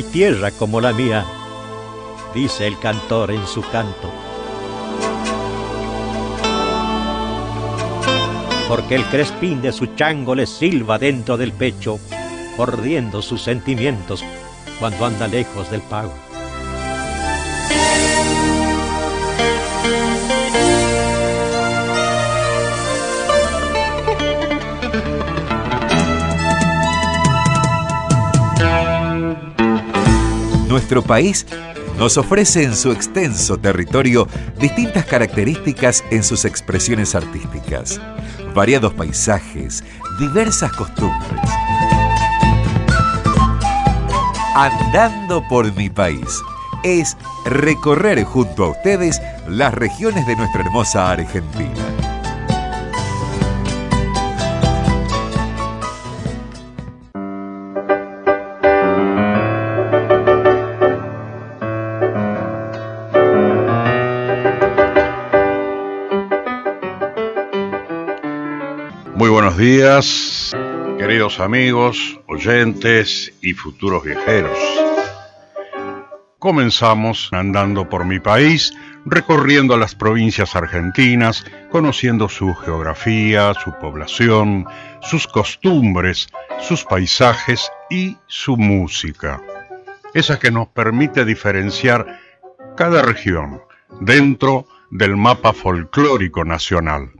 Hay tierra como la mía, dice el cantor en su canto. Porque el crespín de su chango le silba dentro del pecho, mordiendo sus sentimientos cuando anda lejos del pago. Nuestro país nos ofrece en su extenso territorio distintas características en sus expresiones artísticas, variados paisajes, diversas costumbres. Andando por mi país es recorrer junto a ustedes las regiones de nuestra hermosa Argentina. Días, queridos amigos, oyentes y futuros viajeros. Comenzamos andando por mi país, recorriendo las provincias argentinas, conociendo su geografía, su población, sus costumbres, sus paisajes y su música. Esa que nos permite diferenciar cada región dentro del mapa folclórico nacional.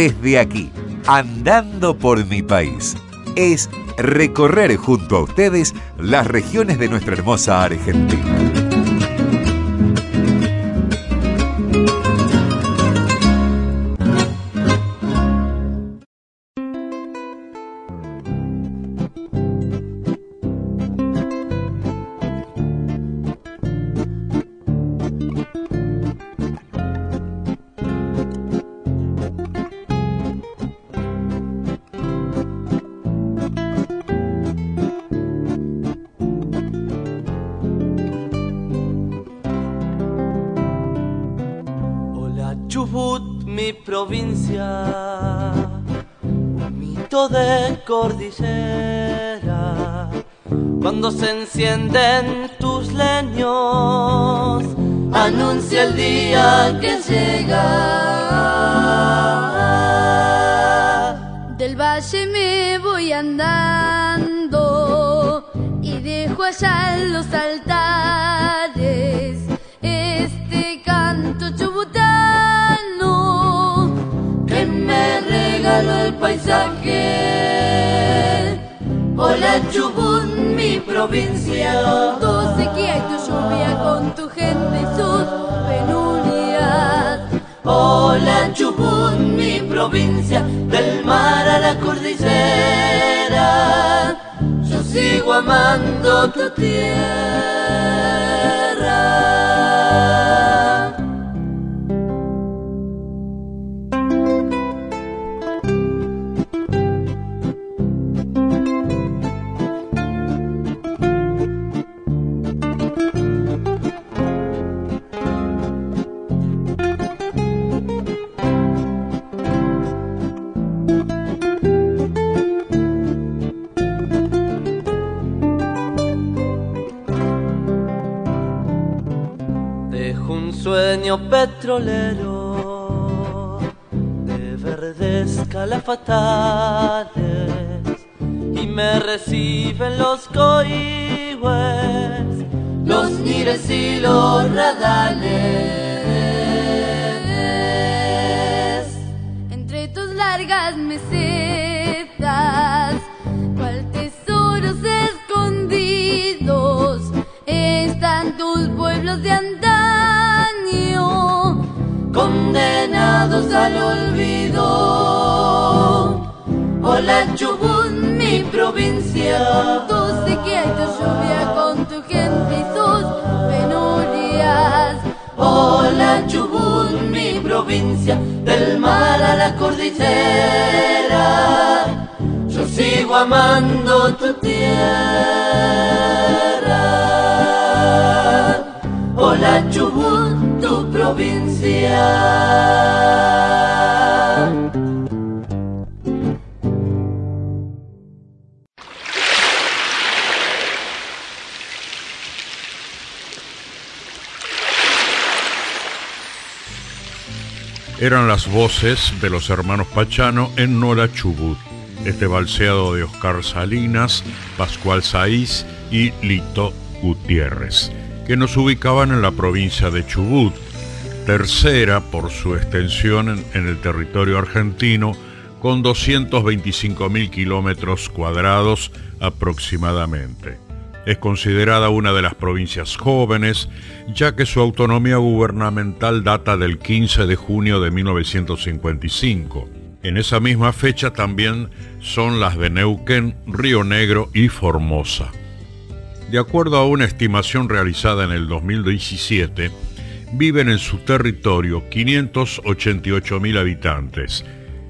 Desde aquí, andando por mi país, es recorrer junto a ustedes las regiones de nuestra hermosa Argentina. Cuando se encienden tus leños, anuncia el día que llega. Del valle me voy andando y dejo allá los altares regaló el paisaje. Hola Chubut mi provincia. Tu sequía y tu lluvia con tu gente y sus penurias. Hola Chubut, mi provincia, del mar a la cordillera. Yo sigo amando tu tierra. Petrolero de verdes calafatales y me reciben los coihues, los nires y los radales. Entre tus largas mesetas, al olvido. Hola Chubut, mi provincia. Tu sequía y tu lluvia con tu gente y sus penurias. Hola Chubut, mi provincia, del mar a la cordillera. Yo sigo amando tu tierra. Hola Chubut provincia. Eran las voces de los hermanos Pachano en Nola Chubut, este balseado de Oscar Salinas, Pascual Saiz y Lito Gutiérrez, que nos ubicaban en la provincia de Chubut, tercera por su extensión en, el territorio argentino, con 225.000 kilómetros cuadrados aproximadamente. Es considerada una de las provincias jóvenes, ya que su autonomía gubernamental data del 15 de junio de 1955. En esa misma fecha también son las de Neuquén, Río Negro y Formosa. De acuerdo a una estimación realizada en el 2017, viven en su territorio 588.000 habitantes.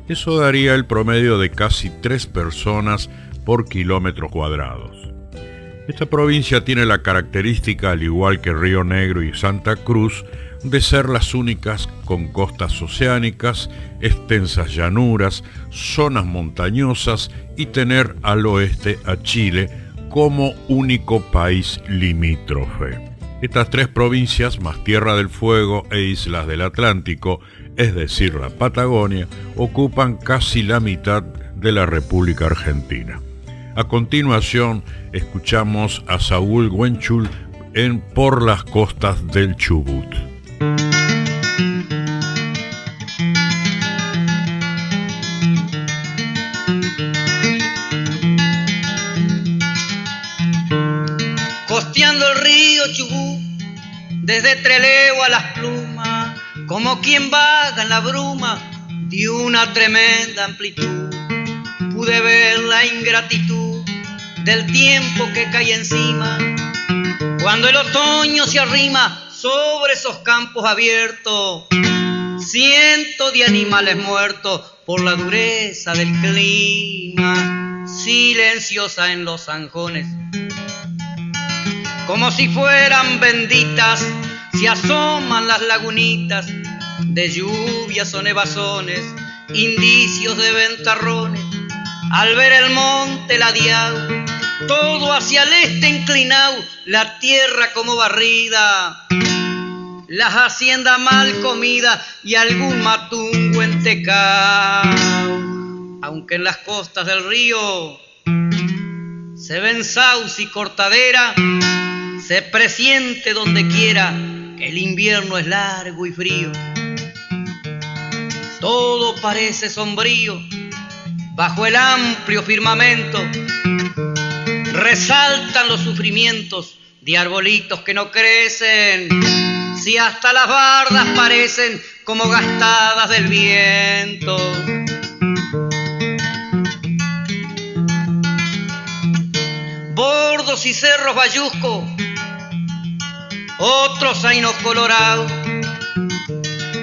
Eso daría el promedio de casi tres personas por kilómetro cuadrados. Esta provincia tiene la característica, al igual que Río Negro y Santa Cruz, de ser las únicas con costas oceánicas, extensas llanuras, zonas montañosas y tener al oeste a Chile como único país limítrofe. Estas tres provincias, más Tierra del Fuego e Islas del Atlántico, es decir, la Patagonia, ocupan casi la mitad de la República Argentina. A continuación, escuchamos a Saúl Wenchul en Por las costas del Chubut. Costeando el río Chubut, desde Treleo a las plumas, como quien vaga en la bruma de una tremenda amplitud, pude ver la ingratitud del tiempo que cae encima, cuando el otoño se arrima sobre esos campos abiertos, cientos de animales muertos por la dureza del clima, silenciosa en los zanjones, como si fueran benditas, se asoman las lagunitas de lluvias o nevazones, indicios de ventarrones, al ver el monte ladeado todo hacia el este inclinado, la tierra como barrida, las haciendas mal comidas y algún matungo entecao. Aunque en las costas del río se ven sauce y cortadera, se presiente donde quiera que el invierno es largo y frío. Todo parece sombrío bajo el amplio firmamento resaltan los sufrimientos de arbolitos que no crecen, si hasta las bardas parecen como gastadas del viento. Bordos y cerros bayusco, otros ainos colorados,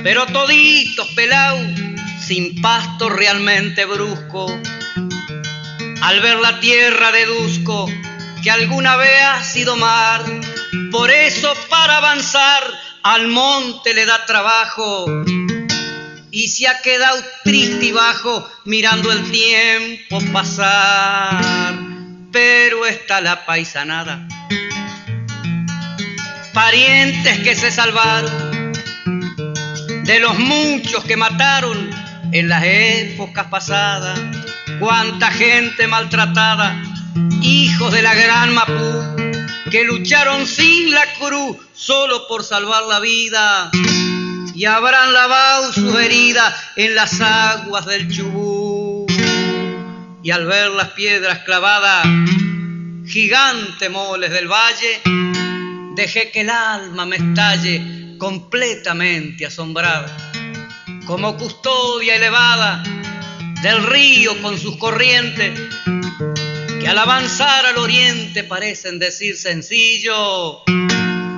pero toditos pelados, sin pasto realmente brusco. Al ver la tierra deduzco que alguna vez ha sido mar, por eso para avanzar al monte le da trabajo. Y se ha quedado triste y bajo mirando el tiempo pasar. Pero está la paisanada, parientes que se salvaron de los muchos que mataron en las épocas pasadas cuánta gente maltratada, hijos de la gran Mapú, que lucharon sin la cruz solo por salvar la vida y habrán lavado sus heridas en las aguas del Chubú. Y al ver las piedras clavadas, gigante moles del valle, dejé que el alma me estalle completamente asombrada, como custodia elevada del río con sus corrientes, que al avanzar al oriente parecen decir sencillo,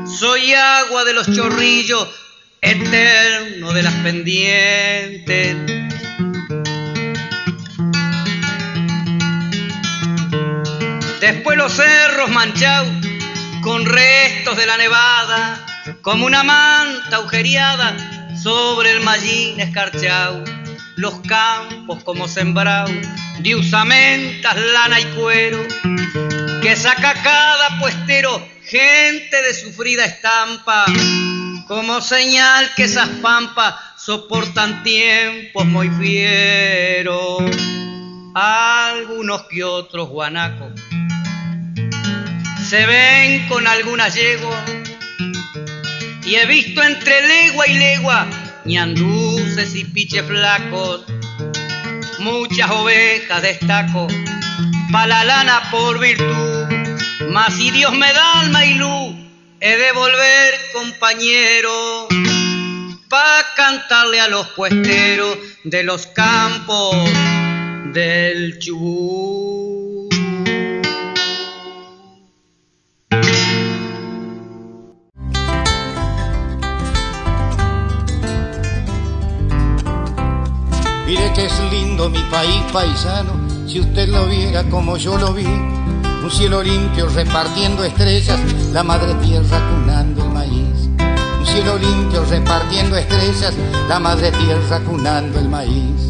soy agua de los chorrillos, eterno de las pendientes. Después los cerros manchados con restos de la nevada, como una manta agujereada sobre el mallín escarchado los campos como sembrados de usamentas, lana y cuero, que saca cada puestero gente de sufrida estampa, como señal que esas pampas soportan tiempos muy fieros. Algunos que otros guanacos se ven con algunas yeguas y he visto entre legua y legua ñanduces y piches flacos, muchas ovejas destaco, pa' la lana por virtud, mas si Dios me da alma y luz, he de volver compañero, pa' cantarle a los puesteros de los campos del Chubut. Mire que es lindo mi país paisano, si usted lo viera como yo lo vi. Un cielo limpio repartiendo estrellas, la madre tierra cunando el maíz. Un cielo limpio repartiendo estrellas, la madre tierra cunando el maíz.